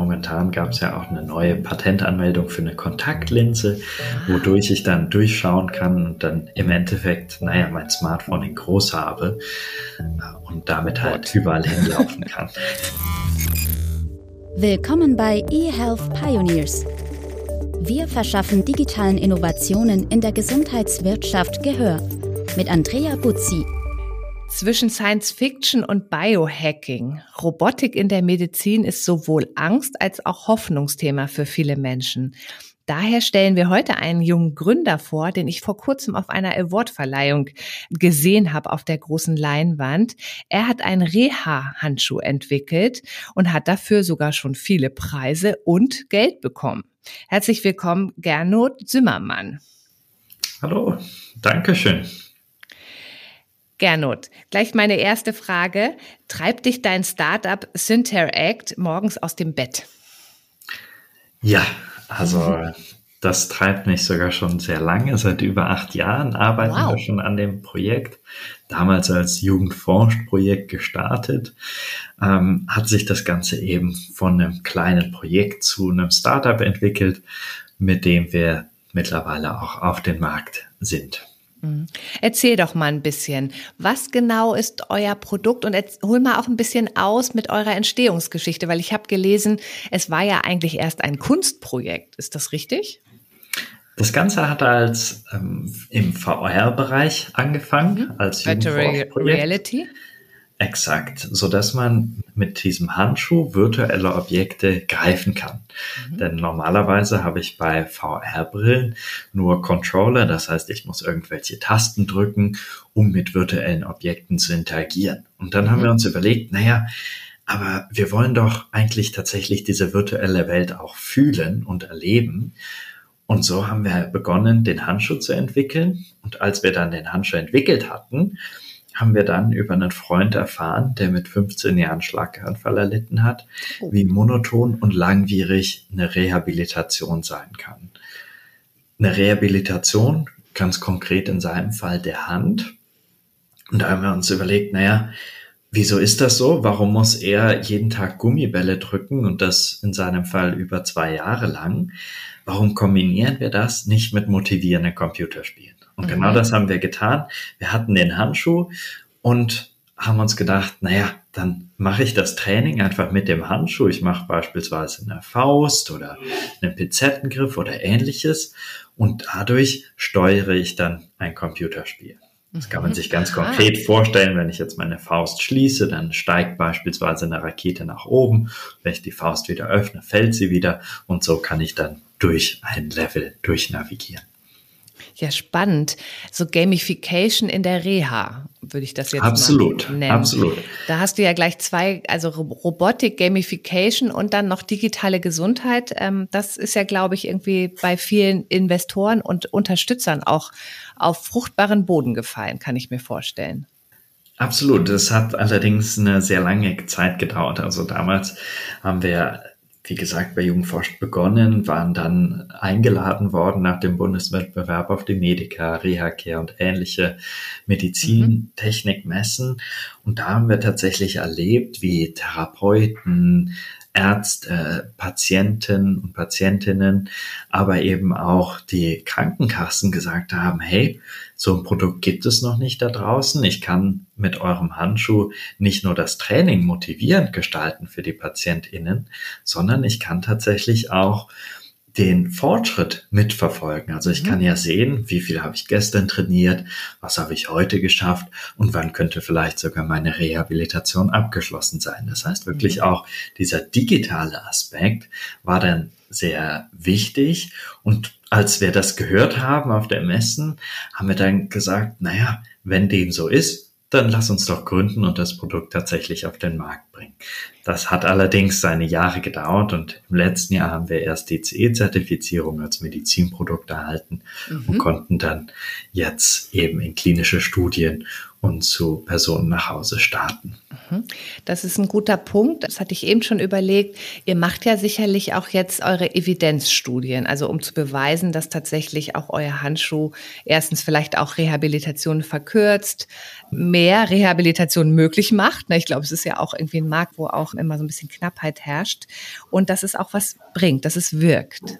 momentan gab es ja auch eine neue Patentanmeldung für eine Kontaktlinse, wodurch ich dann durchschauen kann und dann im Endeffekt, naja, mein Smartphone in groß habe äh, und damit halt überall hinlaufen kann. Willkommen bei eHealth Pioneers. Wir verschaffen digitalen Innovationen in der Gesundheitswirtschaft Gehör. Mit Andrea Buzzi. Zwischen Science Fiction und Biohacking. Robotik in der Medizin ist sowohl Angst als auch Hoffnungsthema für viele Menschen. Daher stellen wir heute einen jungen Gründer vor, den ich vor kurzem auf einer Awardverleihung gesehen habe auf der großen Leinwand. Er hat einen Reha-Handschuh entwickelt und hat dafür sogar schon viele Preise und Geld bekommen. Herzlich willkommen, Gernot Zimmermann. Hallo, danke schön. Gernot, gleich meine erste Frage. Treibt dich dein Startup Synteract morgens aus dem Bett? Ja, also das treibt mich sogar schon sehr lange. Seit über acht Jahren arbeiten wow. wir schon an dem Projekt. Damals als Jugendforschprojekt gestartet, ähm, hat sich das Ganze eben von einem kleinen Projekt zu einem Startup entwickelt, mit dem wir mittlerweile auch auf dem Markt sind. Mhm. Erzähl doch mal ein bisschen, was genau ist euer Produkt und hol mal auch ein bisschen aus mit eurer Entstehungsgeschichte, weil ich habe gelesen, es war ja eigentlich erst ein Kunstprojekt. Ist das richtig? Das Ganze hat als ähm, im VR-Bereich angefangen, mhm. als Virtual Reality. Exakt, so dass man mit diesem Handschuh virtuelle Objekte greifen kann. Mhm. Denn normalerweise habe ich bei VR-Brillen nur Controller, das heißt, ich muss irgendwelche Tasten drücken, um mit virtuellen Objekten zu interagieren. Und dann mhm. haben wir uns überlegt, naja, aber wir wollen doch eigentlich tatsächlich diese virtuelle Welt auch fühlen und erleben. Und so haben wir begonnen, den Handschuh zu entwickeln. Und als wir dann den Handschuh entwickelt hatten, haben wir dann über einen Freund erfahren, der mit 15 Jahren Schlaganfall erlitten hat, oh. wie monoton und langwierig eine Rehabilitation sein kann. Eine Rehabilitation, ganz konkret in seinem Fall der Hand. Und da haben wir uns überlegt, naja, wieso ist das so? Warum muss er jeden Tag Gummibälle drücken und das in seinem Fall über zwei Jahre lang? Warum kombinieren wir das nicht mit motivierenden Computerspielen? Und genau mhm. genau das haben wir getan. Wir hatten den Handschuh und haben uns gedacht, naja, dann mache ich das Training einfach mit dem Handschuh. Ich mache beispielsweise eine Faust oder einen Pinzettengriff oder ähnliches und dadurch steuere ich dann ein Computerspiel. Das kann man sich ganz konkret vorstellen. Wenn ich jetzt meine Faust schließe, dann steigt beispielsweise eine Rakete nach oben. Wenn ich die Faust wieder öffne, fällt sie wieder. Und so kann ich dann durch ein Level durchnavigieren. Ja, spannend. So Gamification in der Reha, würde ich das jetzt absolut, mal nennen. Absolut. Da hast du ja gleich zwei, also Robotik, Gamification und dann noch digitale Gesundheit. Ähm, das ist ja, glaube ich, irgendwie bei vielen Investoren und Unterstützern auch auf fruchtbaren Boden gefallen, kann ich mir vorstellen. Absolut. Das hat allerdings eine sehr lange Zeit gedauert. Also damals haben wir wie gesagt, bei Jugendforscht begonnen, waren dann eingeladen worden nach dem Bundeswettbewerb auf die Medica, Reha-Care und ähnliche Medizintechnikmessen. Und da haben wir tatsächlich erlebt, wie Therapeuten, Ärzte, Patienten und Patientinnen, aber eben auch die Krankenkassen gesagt haben, hey, so ein Produkt gibt es noch nicht da draußen. Ich kann mit eurem Handschuh nicht nur das Training motivierend gestalten für die PatientInnen, sondern ich kann tatsächlich auch den Fortschritt mitverfolgen. Also ich kann mhm. ja sehen, wie viel habe ich gestern trainiert, was habe ich heute geschafft und wann könnte vielleicht sogar meine Rehabilitation abgeschlossen sein. Das heißt wirklich mhm. auch dieser digitale Aspekt war dann sehr wichtig und als wir das gehört haben auf der Messen, haben wir dann gesagt, naja, wenn dem so ist, dann lass uns doch gründen und das Produkt tatsächlich auf den Markt bringen. Das hat allerdings seine Jahre gedauert und im letzten Jahr haben wir erst die CE-Zertifizierung als Medizinprodukt erhalten mhm. und konnten dann jetzt eben in klinische Studien und zu Personen nach Hause starten. Mhm. Das ist ein guter Punkt. Das hatte ich eben schon überlegt. Ihr macht ja sicherlich auch jetzt eure Evidenzstudien, also um zu beweisen, dass tatsächlich auch euer Handschuh erstens vielleicht auch Rehabilitation verkürzt, mehr Rehabilitation möglich macht. Ich glaube, es ist ja auch irgendwie ein Markt, wo auch immer so ein bisschen Knappheit herrscht und dass es auch was bringt, dass es wirkt.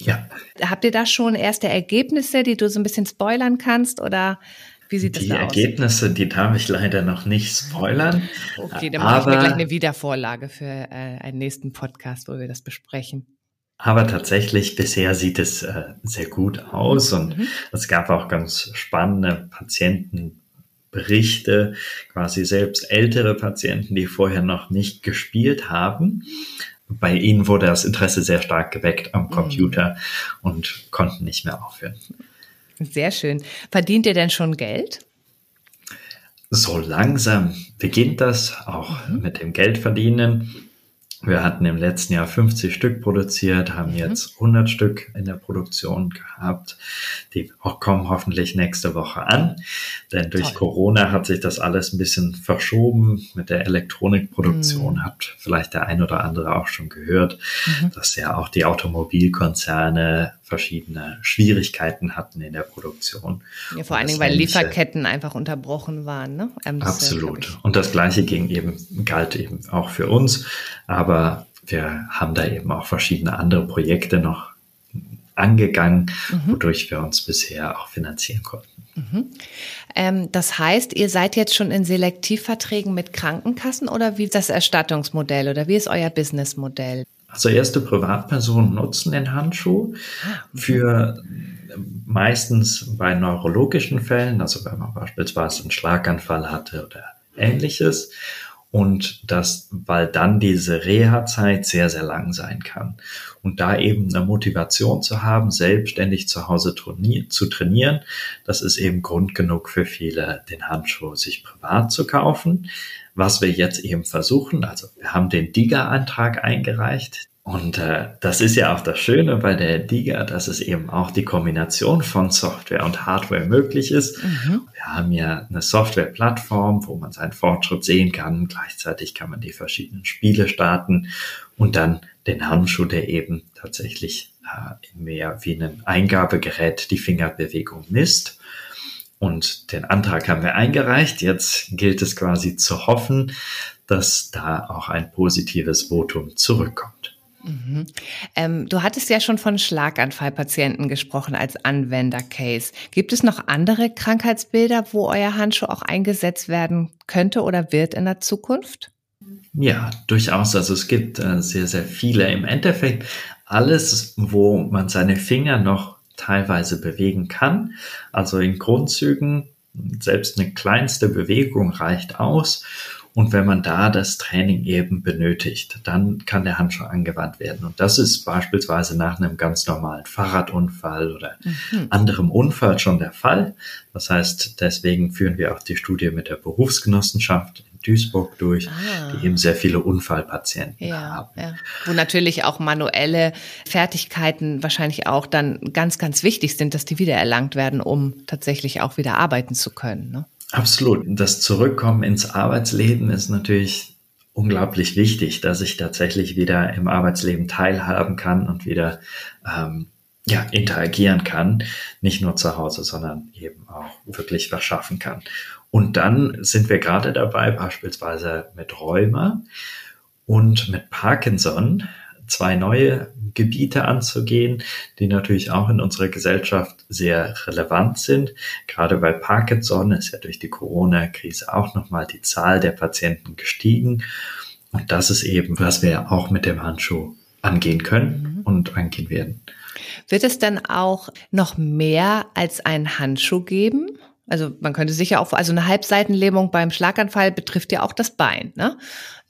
Ja. Habt ihr da schon erste Ergebnisse, die du so ein bisschen spoilern kannst oder wie sieht das die aus? Die Ergebnisse, die darf ich leider noch nicht spoilern. Okay, dann mache ich mir gleich eine Wiedervorlage für äh, einen nächsten Podcast, wo wir das besprechen. Aber tatsächlich, bisher sieht es äh, sehr gut aus und mhm. es gab auch ganz spannende Patientenberichte, quasi selbst ältere Patienten, die vorher noch nicht gespielt haben. Bei ihnen wurde das Interesse sehr stark geweckt am mhm. Computer mhm. und konnten nicht mehr aufhören. Sehr schön. Verdient ihr denn schon Geld? So langsam beginnt das auch mhm. mit dem Geldverdienen. Wir hatten im letzten Jahr 50 Stück produziert, haben mhm. jetzt 100 Stück in der Produktion gehabt. Die kommen hoffentlich nächste Woche an. Denn durch Toll. Corona hat sich das alles ein bisschen verschoben. Mit der Elektronikproduktion mhm. hat vielleicht der ein oder andere auch schon gehört, mhm. dass ja auch die Automobilkonzerne verschiedene Schwierigkeiten hatten in der Produktion. Ja, vor allen Dingen, weil Lieferketten einfach unterbrochen waren. Ne? Ähm, Absolut. Ja, und das Gleiche ging eben, galt eben auch für uns. Aber wir haben da eben auch verschiedene andere Projekte noch angegangen, mhm. wodurch wir uns bisher auch finanzieren konnten. Mhm. Ähm, das heißt, ihr seid jetzt schon in Selektivverträgen mit Krankenkassen oder wie ist das Erstattungsmodell oder wie ist euer Businessmodell? Also erste Privatpersonen nutzen den Handschuh ah, für meistens bei neurologischen Fällen, also wenn man beispielsweise einen Schlaganfall hatte oder ähnliches. Und das, weil dann diese Reha-Zeit sehr, sehr lang sein kann. Und da eben eine Motivation zu haben, selbstständig zu Hause zu trainieren, das ist eben Grund genug für viele, den Handschuh sich privat zu kaufen. Was wir jetzt eben versuchen, also wir haben den DIGA-Antrag eingereicht. Und äh, das ist ja auch das Schöne bei der DIGA, dass es eben auch die Kombination von Software und Hardware möglich ist. Mhm. Wir haben ja eine Software-Plattform, wo man seinen Fortschritt sehen kann. Gleichzeitig kann man die verschiedenen Spiele starten und dann den Handschuh, der eben tatsächlich äh, mehr wie ein Eingabegerät die Fingerbewegung misst. Und den Antrag haben wir eingereicht. Jetzt gilt es quasi zu hoffen, dass da auch ein positives Votum zurückkommt. Mhm. Ähm, du hattest ja schon von Schlaganfallpatienten gesprochen als Anwendercase. Gibt es noch andere Krankheitsbilder, wo euer Handschuh auch eingesetzt werden könnte oder wird in der Zukunft? Ja, durchaus. Also es gibt äh, sehr, sehr viele. Im Endeffekt alles, wo man seine Finger noch teilweise bewegen kann. Also in Grundzügen, selbst eine kleinste Bewegung reicht aus. Und wenn man da das Training eben benötigt, dann kann der Handschuh angewandt werden. Und das ist beispielsweise nach einem ganz normalen Fahrradunfall oder mhm. anderem Unfall schon der Fall. Das heißt, deswegen führen wir auch die Studie mit der Berufsgenossenschaft in Duisburg durch, ah. die eben sehr viele Unfallpatienten ja, haben. Ja. Wo natürlich auch manuelle Fertigkeiten wahrscheinlich auch dann ganz, ganz wichtig sind, dass die wiedererlangt werden, um tatsächlich auch wieder arbeiten zu können. Ne? Absolut. Das Zurückkommen ins Arbeitsleben ist natürlich unglaublich wichtig, dass ich tatsächlich wieder im Arbeitsleben teilhaben kann und wieder ähm, ja, interagieren kann. Nicht nur zu Hause, sondern eben auch wirklich was schaffen kann. Und dann sind wir gerade dabei, beispielsweise mit Rheuma und mit Parkinson zwei neue Gebiete anzugehen, die natürlich auch in unserer Gesellschaft sehr relevant sind. Gerade bei Parkinson ist ja durch die Corona-Krise auch nochmal die Zahl der Patienten gestiegen. Und das ist eben, was wir auch mit dem Handschuh angehen können mhm. und angehen werden. Wird es dann auch noch mehr als einen Handschuh geben? Also man könnte sicher auch, also eine Halbseitenlähmung beim Schlaganfall betrifft ja auch das Bein, ne?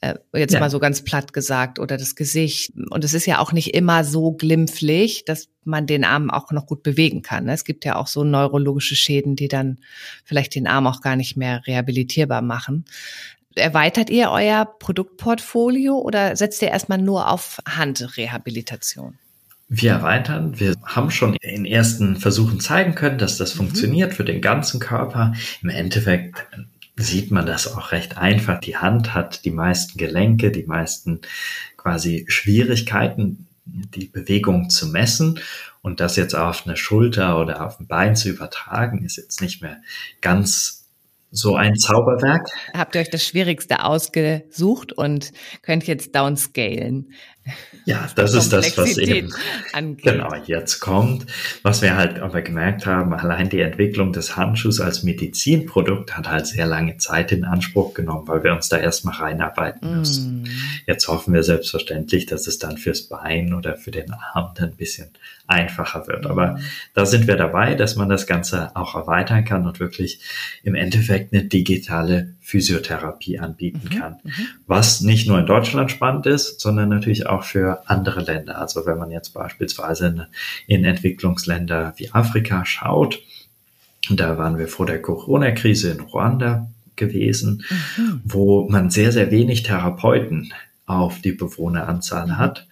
Äh, jetzt ja. mal so ganz platt gesagt, oder das Gesicht. Und es ist ja auch nicht immer so glimpflich, dass man den Arm auch noch gut bewegen kann. Ne? Es gibt ja auch so neurologische Schäden, die dann vielleicht den Arm auch gar nicht mehr rehabilitierbar machen. Erweitert ihr euer Produktportfolio oder setzt ihr erstmal nur auf Handrehabilitation? Wir erweitern. Wir haben schon in ersten Versuchen zeigen können, dass das mhm. funktioniert für den ganzen Körper. Im Endeffekt sieht man das auch recht einfach. Die Hand hat die meisten Gelenke, die meisten quasi Schwierigkeiten, die Bewegung zu messen. Und das jetzt auf eine Schulter oder auf ein Bein zu übertragen, ist jetzt nicht mehr ganz so ein Zauberwerk. Habt ihr euch das Schwierigste ausgesucht und könnt jetzt downscalen? Ja, das ist das, was eben angeht. genau jetzt kommt. Was wir halt aber gemerkt haben, allein die Entwicklung des Handschuhs als Medizinprodukt hat halt sehr lange Zeit in Anspruch genommen, weil wir uns da erstmal reinarbeiten müssen. Mm. Jetzt hoffen wir selbstverständlich, dass es dann fürs Bein oder für den Arm dann ein bisschen einfacher wird. Aber mm. da sind wir dabei, dass man das Ganze auch erweitern kann und wirklich im Endeffekt eine digitale Physiotherapie anbieten mhm, kann. Mhm. Was nicht nur in Deutschland spannend ist, sondern natürlich auch für andere Länder. Also wenn man jetzt beispielsweise in Entwicklungsländer wie Afrika schaut, da waren wir vor der Corona-Krise in Ruanda gewesen, mhm. wo man sehr, sehr wenig Therapeuten auf die Bewohneranzahl mhm. hat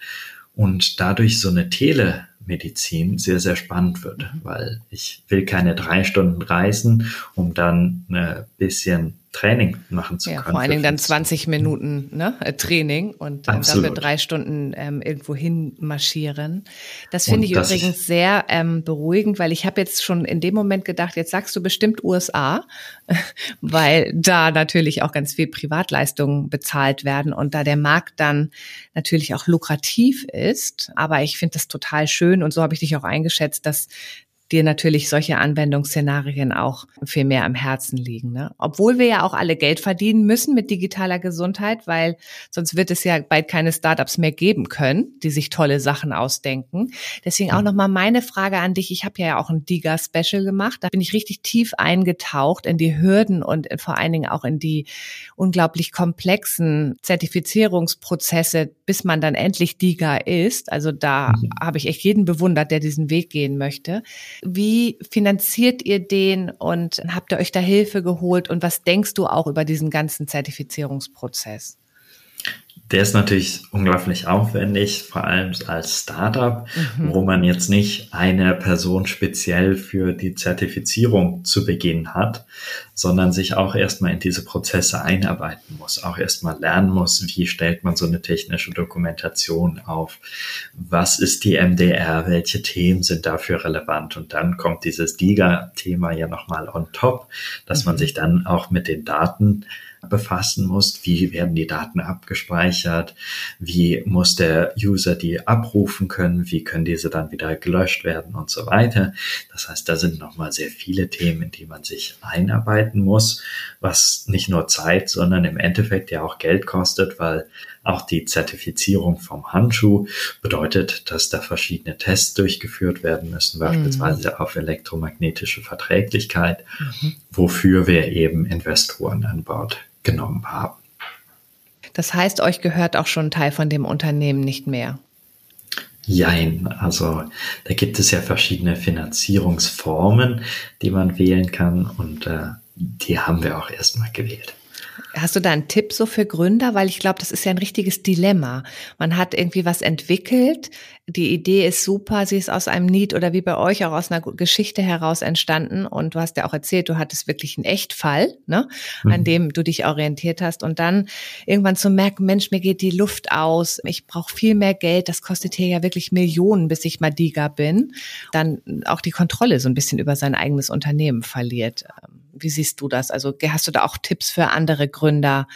und dadurch so eine Telemedizin sehr, sehr spannend wird, weil ich will keine drei Stunden reisen, um dann ein bisschen Training machen zu ja, können. Vor allen Dingen dann 20 Minuten ne, äh, Training und ähm, dafür drei Stunden ähm, irgendwo hin marschieren. Das finde ich das übrigens sehr ähm, beruhigend, weil ich habe jetzt schon in dem Moment gedacht, jetzt sagst du bestimmt USA, weil da natürlich auch ganz viel Privatleistungen bezahlt werden und da der Markt dann natürlich auch lukrativ ist. Aber ich finde das total schön und so habe ich dich auch eingeschätzt, dass dir natürlich solche Anwendungsszenarien auch viel mehr am Herzen liegen. Ne? Obwohl wir ja auch alle Geld verdienen müssen mit digitaler Gesundheit, weil sonst wird es ja bald keine Startups mehr geben können, die sich tolle Sachen ausdenken. Deswegen auch nochmal meine Frage an dich. Ich habe ja auch ein Diga-Special gemacht. Da bin ich richtig tief eingetaucht in die Hürden und vor allen Dingen auch in die unglaublich komplexen Zertifizierungsprozesse, bis man dann endlich Diga ist. Also da mhm. habe ich echt jeden bewundert, der diesen Weg gehen möchte. Wie finanziert ihr den und habt ihr euch da Hilfe geholt und was denkst du auch über diesen ganzen Zertifizierungsprozess? Der ist natürlich unglaublich aufwendig, vor allem als Startup, mhm. wo man jetzt nicht eine Person speziell für die Zertifizierung zu Beginn hat, sondern sich auch erstmal in diese Prozesse einarbeiten muss, auch erstmal lernen muss, wie stellt man so eine technische Dokumentation auf, was ist die MDR, welche Themen sind dafür relevant und dann kommt dieses DIGA-Thema ja nochmal on top, dass mhm. man sich dann auch mit den Daten befassen muss. Wie werden die Daten abgespeichert? Wie muss der User die abrufen können? Wie können diese dann wieder gelöscht werden und so weiter? Das heißt, da sind nochmal sehr viele Themen, in die man sich einarbeiten muss, was nicht nur Zeit, sondern im Endeffekt ja auch Geld kostet, weil auch die Zertifizierung vom Handschuh bedeutet, dass da verschiedene Tests durchgeführt werden müssen, beispielsweise mhm. auf elektromagnetische Verträglichkeit, mhm. wofür wir eben Investoren an Bord genommen haben. Das heißt, euch gehört auch schon ein Teil von dem Unternehmen nicht mehr. Jein, also da gibt es ja verschiedene Finanzierungsformen, die man wählen kann und äh, die haben wir auch erstmal gewählt. Hast du da einen Tipp so für Gründer? Weil ich glaube, das ist ja ein richtiges Dilemma. Man hat irgendwie was entwickelt, die Idee ist super, sie ist aus einem Need oder wie bei euch auch aus einer Geschichte heraus entstanden. Und du hast ja auch erzählt, du hattest wirklich einen Echtfall, ne, mhm. an dem du dich orientiert hast. Und dann irgendwann zu merken, Mensch, mir geht die Luft aus, ich brauche viel mehr Geld, das kostet hier ja wirklich Millionen, bis ich mal Diga bin. Dann auch die Kontrolle so ein bisschen über sein eigenes Unternehmen verliert. Wie siehst du das? Also hast du da auch Tipps für andere Gründer,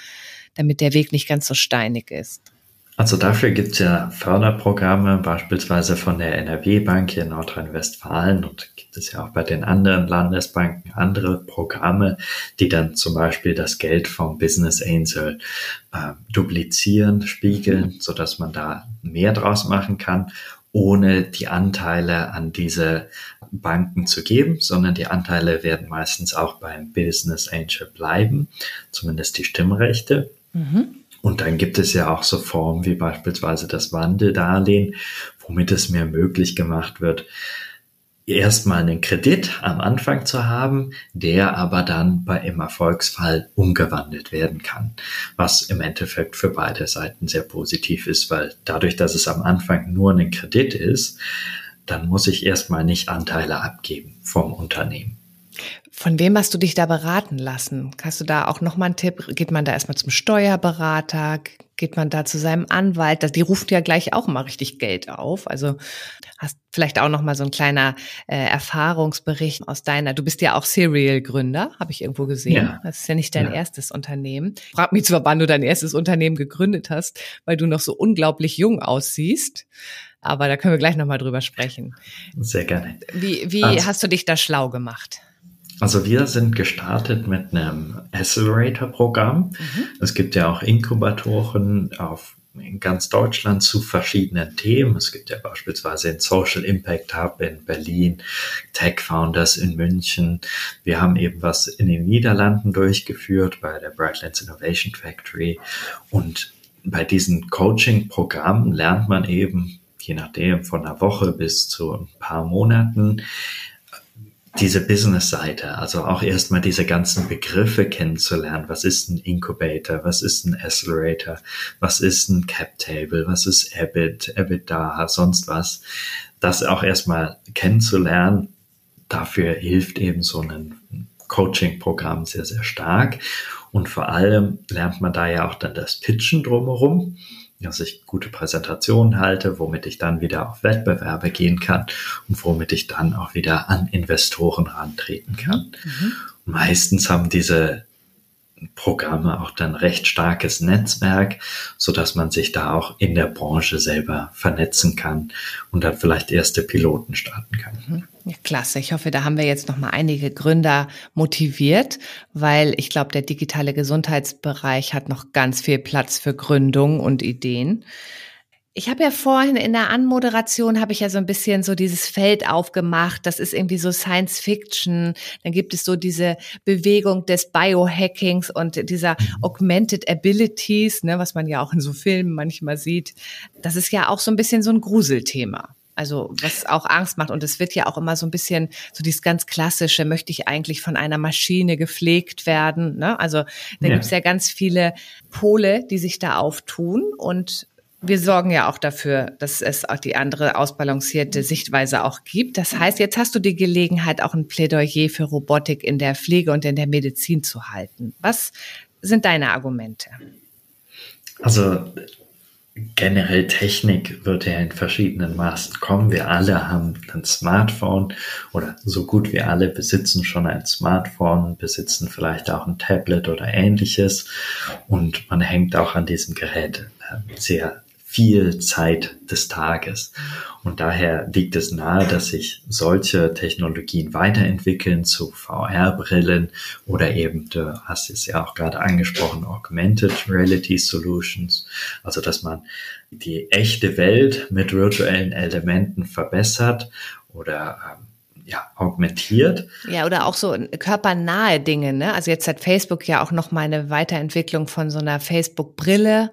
damit der Weg nicht ganz so steinig ist? Also dafür gibt es ja Förderprogramme, beispielsweise von der NRW-Bank hier in Nordrhein-Westfalen und gibt es ja auch bei den anderen Landesbanken andere Programme, die dann zum Beispiel das Geld vom Business Angel äh, duplizieren, spiegeln, so dass man da mehr draus machen kann, ohne die Anteile an diese Banken zu geben, sondern die Anteile werden meistens auch beim Business Angel bleiben, zumindest die Stimmrechte. Mhm. Und dann gibt es ja auch so Formen wie beispielsweise das Wandeldarlehen, womit es mir möglich gemacht wird, erstmal einen Kredit am Anfang zu haben, der aber dann bei im Erfolgsfall umgewandelt werden kann, was im Endeffekt für beide Seiten sehr positiv ist, weil dadurch, dass es am Anfang nur ein Kredit ist, dann muss ich erstmal nicht Anteile abgeben vom Unternehmen. Von wem hast du dich da beraten lassen? Hast du da auch nochmal einen Tipp? Geht man da erstmal zum Steuerberater? geht man da zu seinem Anwalt? Die ruft ja gleich auch mal richtig Geld auf. Also hast vielleicht auch noch mal so ein kleiner äh, Erfahrungsbericht aus deiner. Du bist ja auch Serial-Gründer, habe ich irgendwo gesehen. Ja. Das ist ja nicht dein ja. erstes Unternehmen. Frag mich zwar, wann du dein erstes Unternehmen gegründet hast, weil du noch so unglaublich jung aussiehst. Aber da können wir gleich noch mal drüber sprechen. Sehr gerne. Wie, wie also, hast du dich da schlau gemacht? Also wir sind gestartet mit einem Accelerator-Programm. Mhm. Es gibt ja auch Inkubatoren auf in ganz Deutschland zu verschiedenen Themen. Es gibt ja beispielsweise den Social Impact Hub in Berlin, Tech Founders in München. Wir haben eben was in den Niederlanden durchgeführt bei der Brightlands Innovation Factory. Und bei diesen Coaching-Programmen lernt man eben, je nachdem, von einer Woche bis zu ein paar Monaten, diese Business-Seite, also auch erstmal diese ganzen Begriffe kennenzulernen. Was ist ein Incubator? Was ist ein Accelerator? Was ist ein Cap Table? Was ist EBIT, EBITDA, sonst was? Das auch erstmal kennenzulernen. Dafür hilft eben so ein Coaching-Programm sehr, sehr stark. Und vor allem lernt man da ja auch dann das Pitchen drumherum dass ich gute Präsentationen halte, womit ich dann wieder auf Wettbewerbe gehen kann und womit ich dann auch wieder an Investoren rantreten kann. Mhm. Meistens haben diese Programme auch dann recht starkes Netzwerk, so dass man sich da auch in der Branche selber vernetzen kann und dann vielleicht erste Piloten starten kann. Mhm. Ja, klasse. Ich hoffe, da haben wir jetzt noch mal einige Gründer motiviert, weil ich glaube, der digitale Gesundheitsbereich hat noch ganz viel Platz für Gründung und Ideen. Ich habe ja vorhin in der Anmoderation habe ich ja so ein bisschen so dieses Feld aufgemacht. Das ist irgendwie so Science Fiction. Dann gibt es so diese Bewegung des Biohackings und dieser Augmented Abilities, ne, was man ja auch in so Filmen manchmal sieht. Das ist ja auch so ein bisschen so ein Gruselthema. Also was auch Angst macht. Und es wird ja auch immer so ein bisschen so dieses ganz klassische, möchte ich eigentlich von einer Maschine gepflegt werden. Ne? Also da ja. gibt es ja ganz viele Pole, die sich da auftun. Und wir sorgen ja auch dafür, dass es auch die andere ausbalancierte Sichtweise auch gibt. Das heißt, jetzt hast du die Gelegenheit, auch ein Plädoyer für Robotik in der Pflege und in der Medizin zu halten. Was sind deine Argumente? Also generell Technik wird ja in verschiedenen Maßen kommen. Wir alle haben ein Smartphone oder so gut wie alle besitzen schon ein Smartphone, besitzen vielleicht auch ein Tablet oder ähnliches und man hängt auch an diesem Gerät äh, sehr viel Zeit des Tages. Und daher liegt es nahe, dass sich solche Technologien weiterentwickeln zu VR-Brillen oder eben, du hast es ja auch gerade angesprochen, Augmented Reality Solutions. Also, dass man die echte Welt mit virtuellen Elementen verbessert oder ähm, ja, augmentiert. Ja, oder auch so körpernahe Dinge, ne? Also jetzt hat Facebook ja auch noch mal eine Weiterentwicklung von so einer Facebook-Brille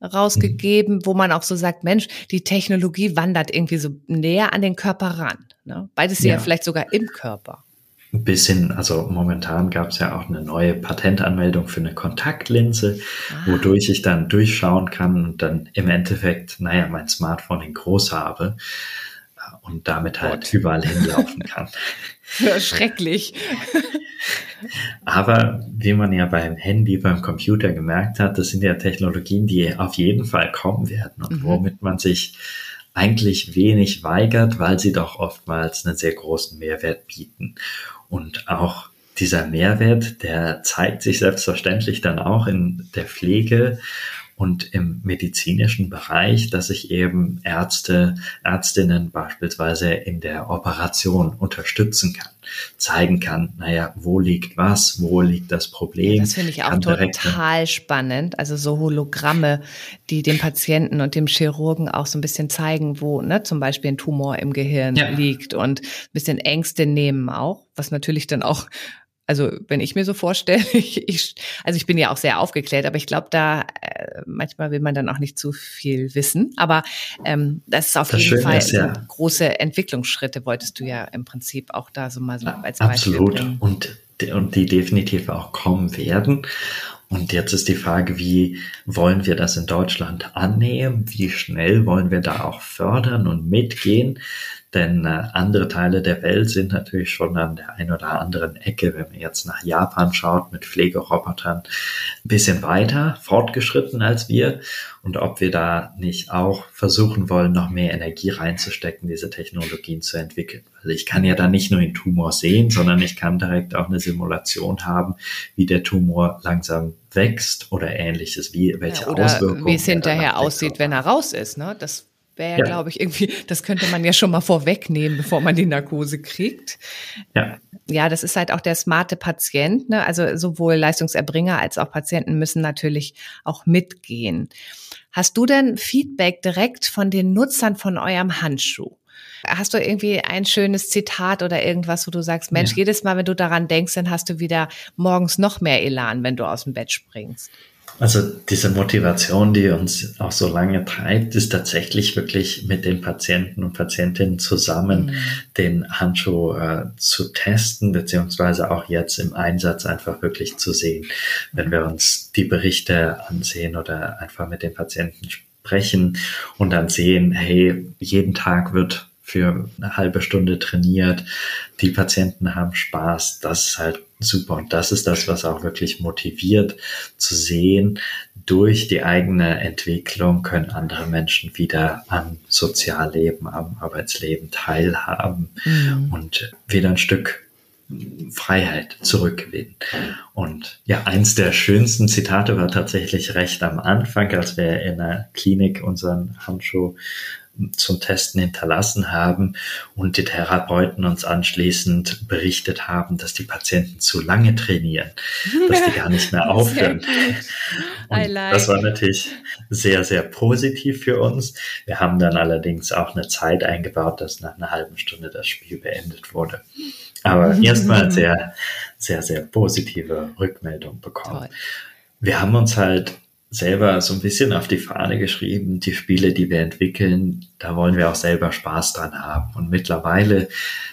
rausgegeben, wo man auch so sagt, Mensch, die Technologie wandert irgendwie so näher an den Körper ran. Ne? Beides ja. ja vielleicht sogar im Körper. Ein bisschen, also momentan gab es ja auch eine neue Patentanmeldung für eine Kontaktlinse, ah. wodurch ich dann durchschauen kann und dann im Endeffekt, naja, mein Smartphone in groß habe und damit halt Gott. überall hinlaufen kann. Schrecklich. Aber wie man ja beim Handy, beim Computer gemerkt hat, das sind ja Technologien, die auf jeden Fall kommen werden und mhm. womit man sich eigentlich wenig weigert, weil sie doch oftmals einen sehr großen Mehrwert bieten. Und auch dieser Mehrwert, der zeigt sich selbstverständlich dann auch in der Pflege und im medizinischen Bereich, dass ich eben Ärzte, Ärztinnen beispielsweise in der Operation unterstützen kann, zeigen kann, naja, wo liegt was, wo liegt das Problem. Ja, das finde ich auch total spannend. Also so Hologramme, die dem Patienten und dem Chirurgen auch so ein bisschen zeigen, wo ne, zum Beispiel ein Tumor im Gehirn ja. liegt und ein bisschen Ängste nehmen auch, was natürlich dann auch also wenn ich mir so vorstelle, ich, ich, also ich bin ja auch sehr aufgeklärt, aber ich glaube, da äh, manchmal will man dann auch nicht zu viel wissen. Aber ähm, das ist auf das jeden Fall ist, ja. große Entwicklungsschritte, wolltest du ja im Prinzip auch da so mal so als Beispiel Absolut. Und, und die definitiv auch kommen werden. Und jetzt ist die Frage, wie wollen wir das in Deutschland annehmen? Wie schnell wollen wir da auch fördern und mitgehen? Denn äh, andere Teile der Welt sind natürlich schon an der einen oder anderen Ecke, wenn man jetzt nach Japan schaut, mit Pflegerobotern, ein bisschen weiter fortgeschritten als wir. Und ob wir da nicht auch versuchen wollen, noch mehr Energie reinzustecken, diese Technologien zu entwickeln. Also ich kann ja da nicht nur den Tumor sehen, sondern ich kann direkt auch eine Simulation haben, wie der Tumor langsam wächst oder ähnliches, wie welche ja, oder Auswirkungen. Wie es hinterher aussieht, wenn er raus ist. Ne? Das wäre ja, ja. glaube ich, irgendwie, das könnte man ja schon mal vorwegnehmen, bevor man die Narkose kriegt. Ja. Ja, das ist halt auch der smarte Patient. Ne? Also sowohl Leistungserbringer als auch Patienten müssen natürlich auch mitgehen. Hast du denn Feedback direkt von den Nutzern von eurem Handschuh? Hast du irgendwie ein schönes Zitat oder irgendwas, wo du sagst, Mensch, ja. jedes Mal, wenn du daran denkst, dann hast du wieder morgens noch mehr Elan, wenn du aus dem Bett springst? Also diese Motivation, die uns auch so lange treibt, ist tatsächlich wirklich mit den Patienten und Patientinnen zusammen mhm. den Handschuh äh, zu testen, beziehungsweise auch jetzt im Einsatz einfach wirklich zu sehen. Wenn wir uns die Berichte ansehen oder einfach mit den Patienten sprechen und dann sehen, hey, jeden Tag wird für eine halbe Stunde trainiert, die Patienten haben Spaß, das ist halt super. Und das ist das, was auch wirklich motiviert zu sehen, durch die eigene Entwicklung können andere Menschen wieder am Sozialleben, am Arbeitsleben teilhaben mhm. und wieder ein Stück Freiheit zurückgewinnen. Und ja, eins der schönsten Zitate war tatsächlich recht am Anfang, als wir in der Klinik unseren Handschuh zum Testen hinterlassen haben und die Therapeuten uns anschließend berichtet haben, dass die Patienten zu lange trainieren, dass die gar nicht mehr aufhören. Like. Das war natürlich sehr, sehr positiv für uns. Wir haben dann allerdings auch eine Zeit eingebaut, dass nach einer halben Stunde das Spiel beendet wurde. Aber erstmal sehr, sehr, sehr positive Rückmeldung bekommen. Toll. Wir haben uns halt selber so ein bisschen auf die Fahne geschrieben, die Spiele, die wir entwickeln, da wollen wir auch selber Spaß dran haben. Und mittlerweile,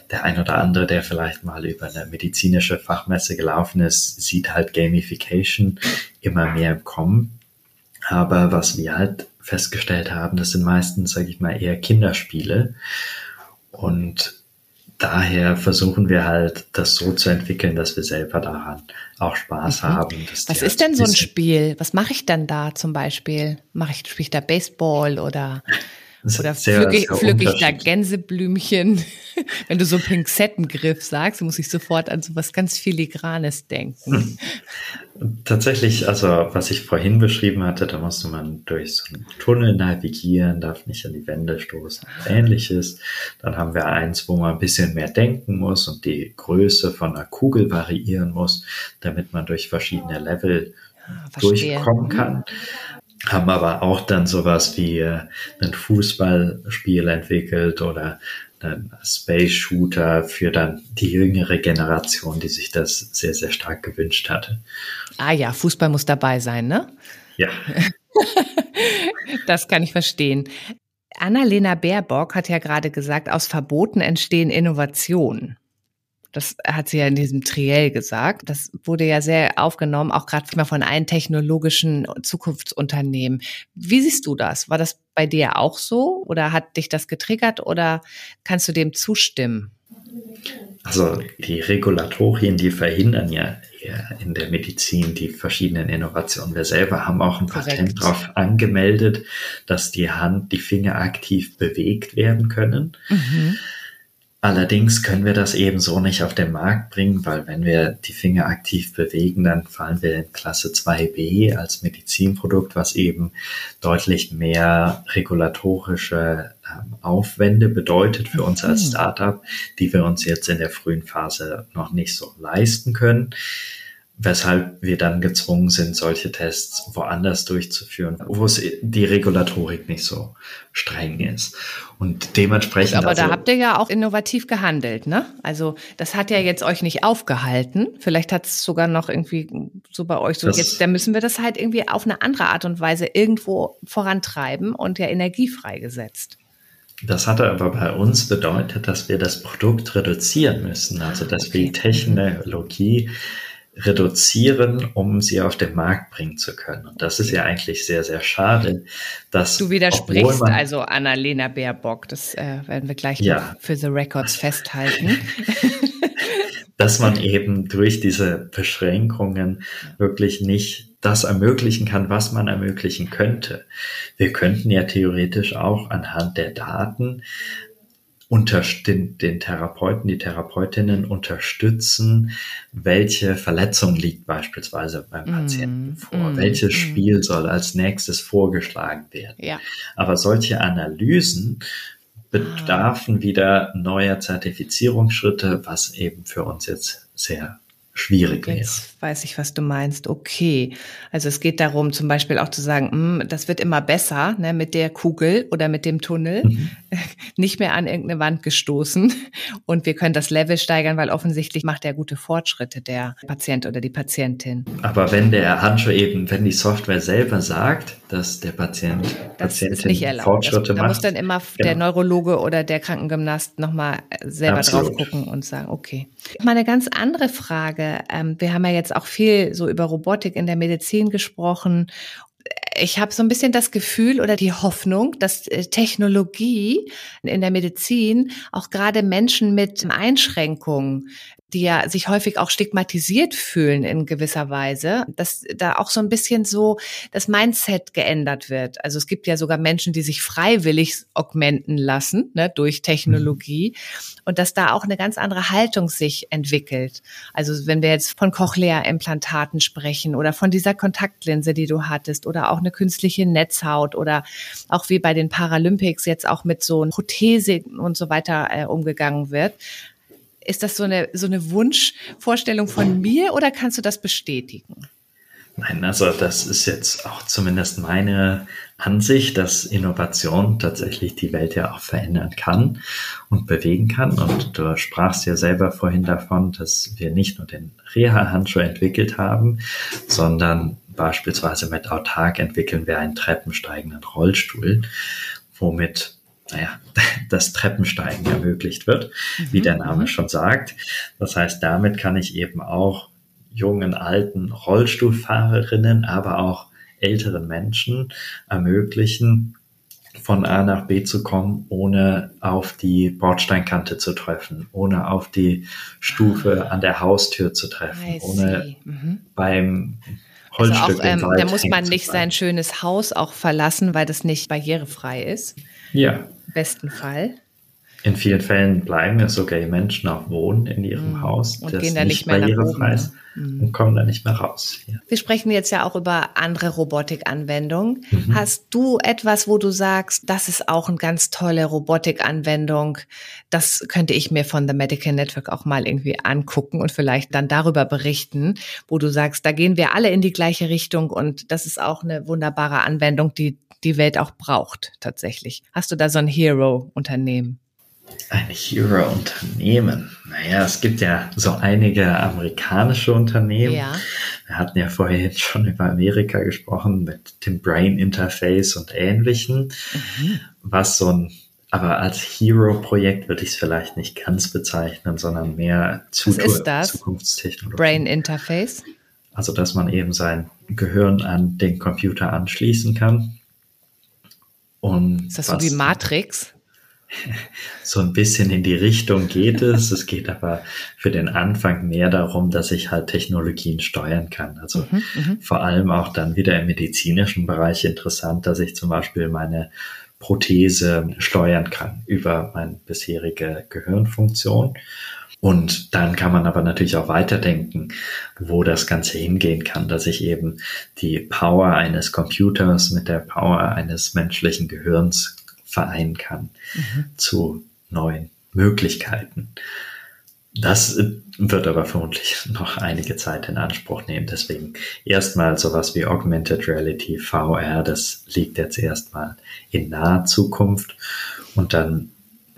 der ein oder andere, der vielleicht mal über eine medizinische Fachmesse gelaufen ist, sieht halt Gamification immer mehr im Kommen. Aber was wir halt festgestellt haben, das sind meistens, sage ich mal, eher Kinderspiele. Und daher versuchen wir halt, das so zu entwickeln, dass wir selber daran auch Spaß mhm. haben. Was ist denn so ein Spiel? Was mache ich denn da zum Beispiel? Mache ich, spiele ich da Baseball oder oder pflücke pflück ich da Gänseblümchen? Wenn du so Pinzettengriff sagst, muss ich sofort an so was ganz Filigranes denken. Tatsächlich, also was ich vorhin beschrieben hatte, da musste man durch so einen Tunnel navigieren, darf nicht an die Wände stoßen, ähnliches. Dann haben wir eins, wo man ein bisschen mehr denken muss und die Größe von einer Kugel variieren muss, damit man durch verschiedene Level ah, durchkommen kann haben aber auch dann sowas wie äh, ein Fußballspiel entwickelt oder ein Space Shooter für dann die jüngere Generation, die sich das sehr, sehr stark gewünscht hatte. Ah ja, Fußball muss dabei sein, ne? Ja. das kann ich verstehen. Annalena Baerbock hat ja gerade gesagt, aus Verboten entstehen Innovationen. Das hat sie ja in diesem Triell gesagt. Das wurde ja sehr aufgenommen, auch gerade mal von allen technologischen Zukunftsunternehmen. Wie siehst du das? War das bei dir auch so oder hat dich das getriggert oder kannst du dem zustimmen? Also die Regulatorien, die verhindern ja in der Medizin die verschiedenen Innovationen. Wir selber haben auch ein Korrekt. Patent darauf angemeldet, dass die Hand, die Finger aktiv bewegt werden können. Mhm. Allerdings können wir das eben so nicht auf den Markt bringen, weil wenn wir die Finger aktiv bewegen, dann fallen wir in Klasse 2b als Medizinprodukt, was eben deutlich mehr regulatorische ähm, Aufwände bedeutet für uns als mhm. Startup, die wir uns jetzt in der frühen Phase noch nicht so leisten können weshalb wir dann gezwungen sind, solche Tests woanders durchzuführen, wo es die Regulatorik nicht so streng ist. Und dementsprechend. Aber also, da habt ihr ja auch innovativ gehandelt, ne? Also das hat ja jetzt euch nicht aufgehalten. Vielleicht hat es sogar noch irgendwie so bei euch so, jetzt, da müssen wir das halt irgendwie auf eine andere Art und Weise irgendwo vorantreiben und ja Energie freigesetzt. Das hatte aber bei uns bedeutet, dass wir das Produkt reduzieren müssen, also dass wir die Technologie reduzieren, um sie auf den Markt bringen zu können. Und das ist ja eigentlich sehr, sehr schade, dass. Du widersprichst also Annalena Baerbock. Das äh, werden wir gleich ja. für The Records festhalten. dass man eben durch diese Beschränkungen wirklich nicht das ermöglichen kann, was man ermöglichen könnte. Wir könnten ja theoretisch auch anhand der Daten den, den Therapeuten, die Therapeutinnen unterstützen, welche Verletzung liegt beispielsweise beim Patienten mm, vor, mm, welches mm. Spiel soll als nächstes vorgeschlagen werden. Ja. Aber solche Analysen bedarfen ah. wieder neuer Zertifizierungsschritte, was eben für uns jetzt sehr schwierig wäre. Jetzt weiß ich, was du meinst. Okay. Also es geht darum, zum Beispiel auch zu sagen, mh, hm, das wird immer besser ne, mit der Kugel oder mit dem Tunnel, mhm. nicht mehr an irgendeine Wand gestoßen. Und wir können das Level steigern, weil offensichtlich macht er gute Fortschritte, der Patient oder die Patientin. Aber wenn der Handschuh eben, wenn die Software selber sagt, dass der Patient, das Patientin nicht erlaubt. Fortschritte das, macht. Da muss dann immer genau. der Neurologe oder der Krankengymnast nochmal selber Absolut. drauf gucken und sagen, okay. Mal eine ganz andere Frage. Ähm, wir haben ja jetzt auch viel so über Robotik in der Medizin gesprochen. Ich habe so ein bisschen das Gefühl oder die Hoffnung, dass äh, Technologie in der Medizin auch gerade Menschen mit Einschränkungen die ja sich häufig auch stigmatisiert fühlen in gewisser Weise, dass da auch so ein bisschen so das Mindset geändert wird. Also es gibt ja sogar Menschen, die sich freiwillig augmenten lassen ne, durch Technologie und dass da auch eine ganz andere Haltung sich entwickelt. Also wenn wir jetzt von Cochlea-Implantaten sprechen oder von dieser Kontaktlinse, die du hattest oder auch eine künstliche Netzhaut oder auch wie bei den Paralympics jetzt auch mit so Prothese und so weiter äh, umgegangen wird, ist das so eine, so eine Wunschvorstellung von mir oder kannst du das bestätigen? Nein, also das ist jetzt auch zumindest meine Ansicht, dass Innovation tatsächlich die Welt ja auch verändern kann und bewegen kann. Und du sprachst ja selber vorhin davon, dass wir nicht nur den Reha-Handschuh entwickelt haben, sondern beispielsweise mit Autark entwickeln wir einen treppensteigenden Rollstuhl, womit naja, das Treppensteigen ermöglicht wird, mhm. wie der Name mhm. schon sagt. Das heißt, damit kann ich eben auch jungen, alten Rollstuhlfahrerinnen, aber auch älteren Menschen ermöglichen, von A nach B zu kommen, ohne auf die Bordsteinkante zu treffen, ohne auf die Stufe ah. an der Haustür zu treffen, ohne mhm. beim Holzstück also auch, ähm, Da muss man nicht sein schönes Haus auch verlassen, weil das nicht barrierefrei ist. Ja, besten Fall. In vielen Fällen bleiben ja sogar die Menschen auch wohnen in ihrem mhm. Haus, und gehen da nicht mehr nach oben, ist ne? und kommen da nicht mehr raus. Ja. Wir sprechen jetzt ja auch über andere Robotikanwendungen. Mhm. Hast du etwas, wo du sagst, das ist auch eine ganz tolle Robotikanwendung? Das könnte ich mir von The Medical Network auch mal irgendwie angucken und vielleicht dann darüber berichten, wo du sagst, da gehen wir alle in die gleiche Richtung und das ist auch eine wunderbare Anwendung, die die Welt auch braucht tatsächlich. Hast du da so ein Hero-Unternehmen? Ein Hero-Unternehmen. Naja, es gibt ja so einige amerikanische Unternehmen. Ja. Wir hatten ja vorhin schon über Amerika gesprochen mit dem Brain Interface und ähnlichen, mhm. was so ein, aber als Hero-Projekt würde ich es vielleicht nicht ganz bezeichnen, sondern mehr zu Zukunftstechnologie. Brain Interface? Also, dass man eben sein Gehirn an den Computer anschließen kann und ist das so wie Matrix? So ein bisschen in die Richtung geht es. Es geht aber für den Anfang mehr darum, dass ich halt Technologien steuern kann. Also mhm, mhm, vor allem auch dann wieder im medizinischen Bereich interessant, dass ich zum Beispiel meine Prothese steuern kann über meine bisherige Gehirnfunktion. Und dann kann man aber natürlich auch weiterdenken, wo das Ganze hingehen kann, dass ich eben die Power eines Computers mit der Power eines menschlichen Gehirns vereinen kann mhm. zu neuen Möglichkeiten. Das wird aber vermutlich noch einige Zeit in Anspruch nehmen. Deswegen erstmal sowas wie Augmented Reality, VR, das liegt jetzt erstmal in naher Zukunft. Und dann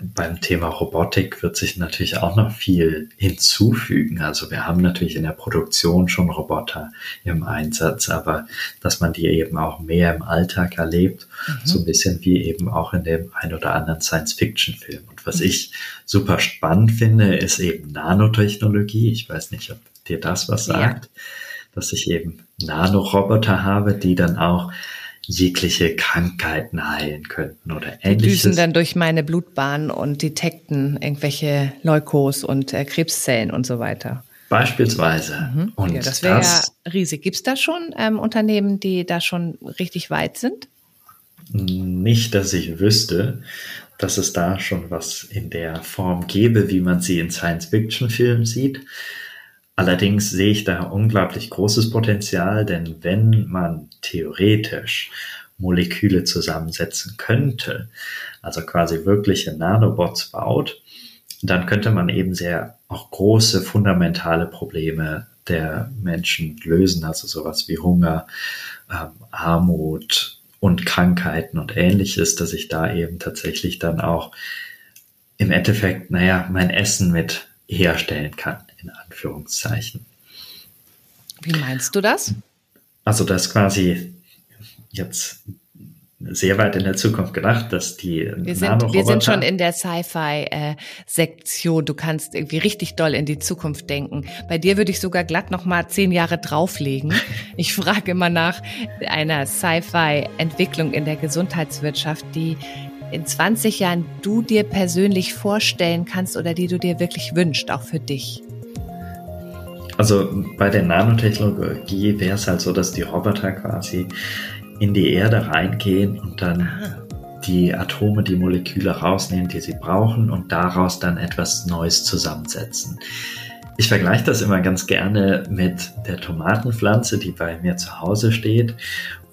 beim Thema Robotik wird sich natürlich auch noch viel hinzufügen. Also wir haben natürlich in der Produktion schon Roboter im Einsatz, aber dass man die eben auch mehr im Alltag erlebt, mhm. so ein bisschen wie eben auch in dem ein oder anderen Science-Fiction-Film. Und was mhm. ich super spannend finde, ist eben Nanotechnologie. Ich weiß nicht, ob dir das was sagt, ja. dass ich eben Nanoroboter habe, die dann auch jegliche Krankheiten heilen könnten oder ähnliches. Die düsen dann durch meine Blutbahn und detekten irgendwelche Leukos und äh, Krebszellen und so weiter. Beispielsweise. Mhm. Und ja, das wäre ja riesig. Gibt es da schon ähm, Unternehmen, die da schon richtig weit sind? Nicht, dass ich wüsste, dass es da schon was in der Form gäbe, wie man sie in Science-Fiction-Filmen sieht. Allerdings sehe ich da unglaublich großes Potenzial, denn wenn man theoretisch Moleküle zusammensetzen könnte, also quasi wirkliche Nanobots baut, dann könnte man eben sehr auch große fundamentale Probleme der Menschen lösen, also sowas wie Hunger, ähm, Armut und Krankheiten und ähnliches, dass ich da eben tatsächlich dann auch im Endeffekt, naja, mein Essen mit herstellen kann in Anführungszeichen. Wie meinst du das? Also das quasi jetzt sehr weit in der Zukunft gedacht, dass die wir sind, wir sind schon in der Sci-Fi-Sektion. du kannst irgendwie richtig doll in die Zukunft denken. Bei dir würde ich sogar glatt noch mal zehn Jahre drauflegen. Ich frage immer nach einer Sci-Fi-Entwicklung in der Gesundheitswirtschaft, die in 20 Jahren du dir persönlich vorstellen kannst oder die du dir wirklich wünschst, auch für dich. Also bei der Nanotechnologie wäre es halt so, dass die Roboter quasi in die Erde reingehen und dann ah. die Atome, die Moleküle rausnehmen, die sie brauchen und daraus dann etwas Neues zusammensetzen. Ich vergleiche das immer ganz gerne mit der Tomatenpflanze, die bei mir zu Hause steht,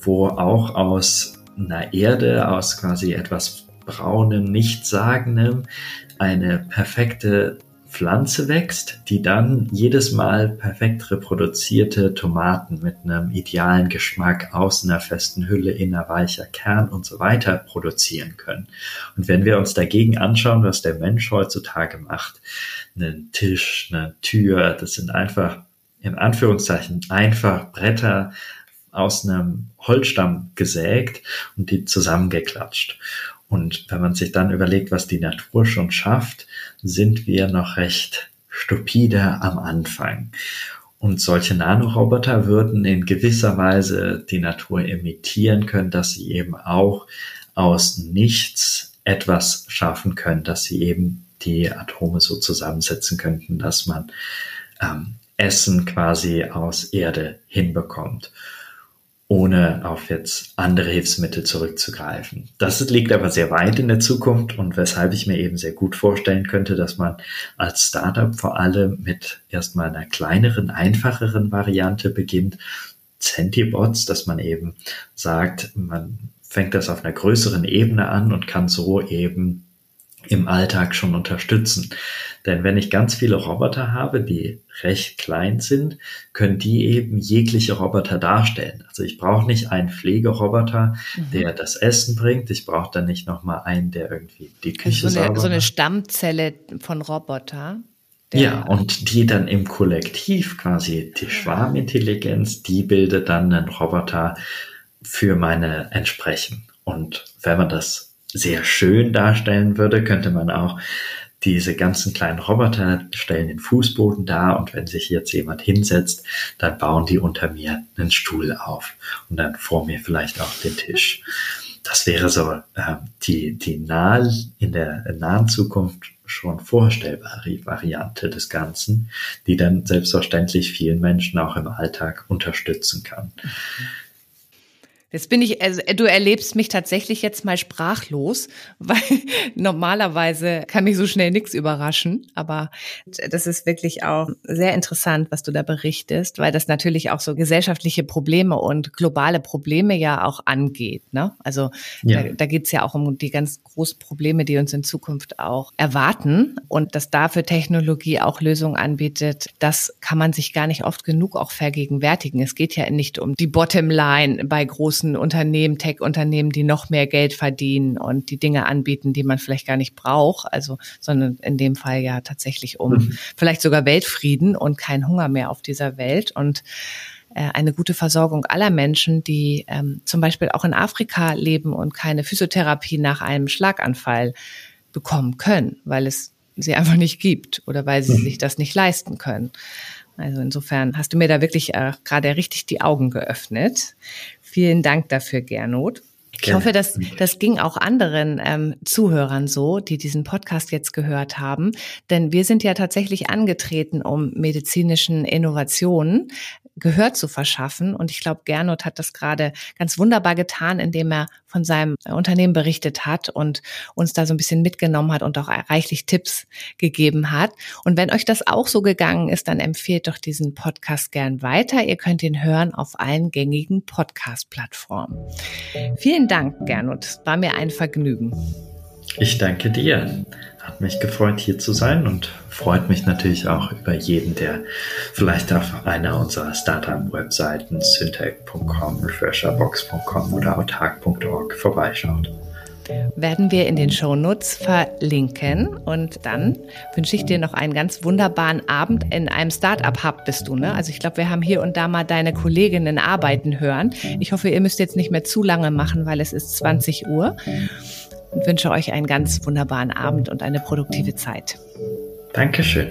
wo auch aus einer Erde, aus quasi etwas braunem, nichtssagendem, eine perfekte Pflanze wächst, die dann jedes Mal perfekt reproduzierte Tomaten mit einem idealen Geschmack, außen einer festen Hülle, inner weicher Kern und so weiter produzieren können. Und wenn wir uns dagegen anschauen, was der Mensch heutzutage macht, einen Tisch, eine Tür, das sind einfach in Anführungszeichen einfach Bretter aus einem Holzstamm gesägt und die zusammengeklatscht. Und wenn man sich dann überlegt, was die Natur schon schafft, sind wir noch recht stupide am Anfang. Und solche Nanoroboter würden in gewisser Weise die Natur imitieren können, dass sie eben auch aus nichts etwas schaffen können, dass sie eben die Atome so zusammensetzen könnten, dass man ähm, Essen quasi aus Erde hinbekommt ohne auf jetzt andere Hilfsmittel zurückzugreifen. Das liegt aber sehr weit in der Zukunft und weshalb ich mir eben sehr gut vorstellen könnte, dass man als Startup vor allem mit erstmal einer kleineren, einfacheren Variante beginnt, Centibots, dass man eben sagt, man fängt das auf einer größeren Ebene an und kann so eben im Alltag schon unterstützen. Denn wenn ich ganz viele Roboter habe, die recht klein sind, können die eben jegliche Roboter darstellen. Also ich brauche nicht einen Pflegeroboter, mhm. der das Essen bringt. Ich brauche dann nicht nochmal einen, der irgendwie die Küche also so eine, so eine Stammzelle von Roboter. Ja, und die dann im Kollektiv quasi, die Schwarmintelligenz, die bildet dann einen Roboter für meine Entsprechen. Und wenn man das sehr schön darstellen würde, könnte man auch diese ganzen kleinen Roboter stellen den Fußboden dar und wenn sich jetzt jemand hinsetzt, dann bauen die unter mir einen Stuhl auf und dann vor mir vielleicht auch den Tisch. Das wäre so äh, die, die nahe, in der nahen Zukunft schon vorstellbare Variante des Ganzen, die dann selbstverständlich vielen Menschen auch im Alltag unterstützen kann. Mhm. Jetzt bin ich, also du erlebst mich tatsächlich jetzt mal sprachlos, weil normalerweise kann mich so schnell nichts überraschen. Aber das ist wirklich auch sehr interessant, was du da berichtest, weil das natürlich auch so gesellschaftliche Probleme und globale Probleme ja auch angeht. Ne? Also ja. da, da geht es ja auch um die ganz großen Probleme, die uns in Zukunft auch erwarten und dass dafür Technologie auch Lösungen anbietet, das kann man sich gar nicht oft genug auch vergegenwärtigen. Es geht ja nicht um die Bottomline bei großen großen Unternehmen, Tech-Unternehmen, die noch mehr Geld verdienen und die Dinge anbieten, die man vielleicht gar nicht braucht. Also, sondern in dem Fall ja tatsächlich um mhm. vielleicht sogar Weltfrieden und kein Hunger mehr auf dieser Welt und äh, eine gute Versorgung aller Menschen, die ähm, zum Beispiel auch in Afrika leben und keine Physiotherapie nach einem Schlaganfall bekommen können, weil es sie einfach nicht gibt oder weil sie mhm. sich das nicht leisten können. Also insofern hast du mir da wirklich äh, gerade richtig die Augen geöffnet. Vielen Dank dafür, Gernot. Ich hoffe, dass das ging auch anderen ähm, Zuhörern so, die diesen Podcast jetzt gehört haben. Denn wir sind ja tatsächlich angetreten, um medizinischen Innovationen Gehör zu verschaffen. Und ich glaube, Gernot hat das gerade ganz wunderbar getan, indem er von seinem Unternehmen berichtet hat und uns da so ein bisschen mitgenommen hat und auch reichlich Tipps gegeben hat. Und wenn euch das auch so gegangen ist, dann empfehlt doch diesen Podcast gern weiter. Ihr könnt ihn hören auf allen gängigen Podcast-Plattformen. Vielen Dank, Gernot. Es war mir ein Vergnügen. Ich danke dir. Hat mich gefreut, hier zu sein und freut mich natürlich auch über jeden, der vielleicht auf einer unserer Startup-Webseiten syntech.com, refresherbox.com oder autark.org vorbeischaut. Werden wir in den Shownotes verlinken. Und dann wünsche ich dir noch einen ganz wunderbaren Abend in einem Startup-Hub bist du, ne? Also ich glaube, wir haben hier und da mal deine Kolleginnen arbeiten hören. Ich hoffe, ihr müsst jetzt nicht mehr zu lange machen, weil es ist 20 Uhr und wünsche euch einen ganz wunderbaren Abend und eine produktive Zeit. Dankeschön.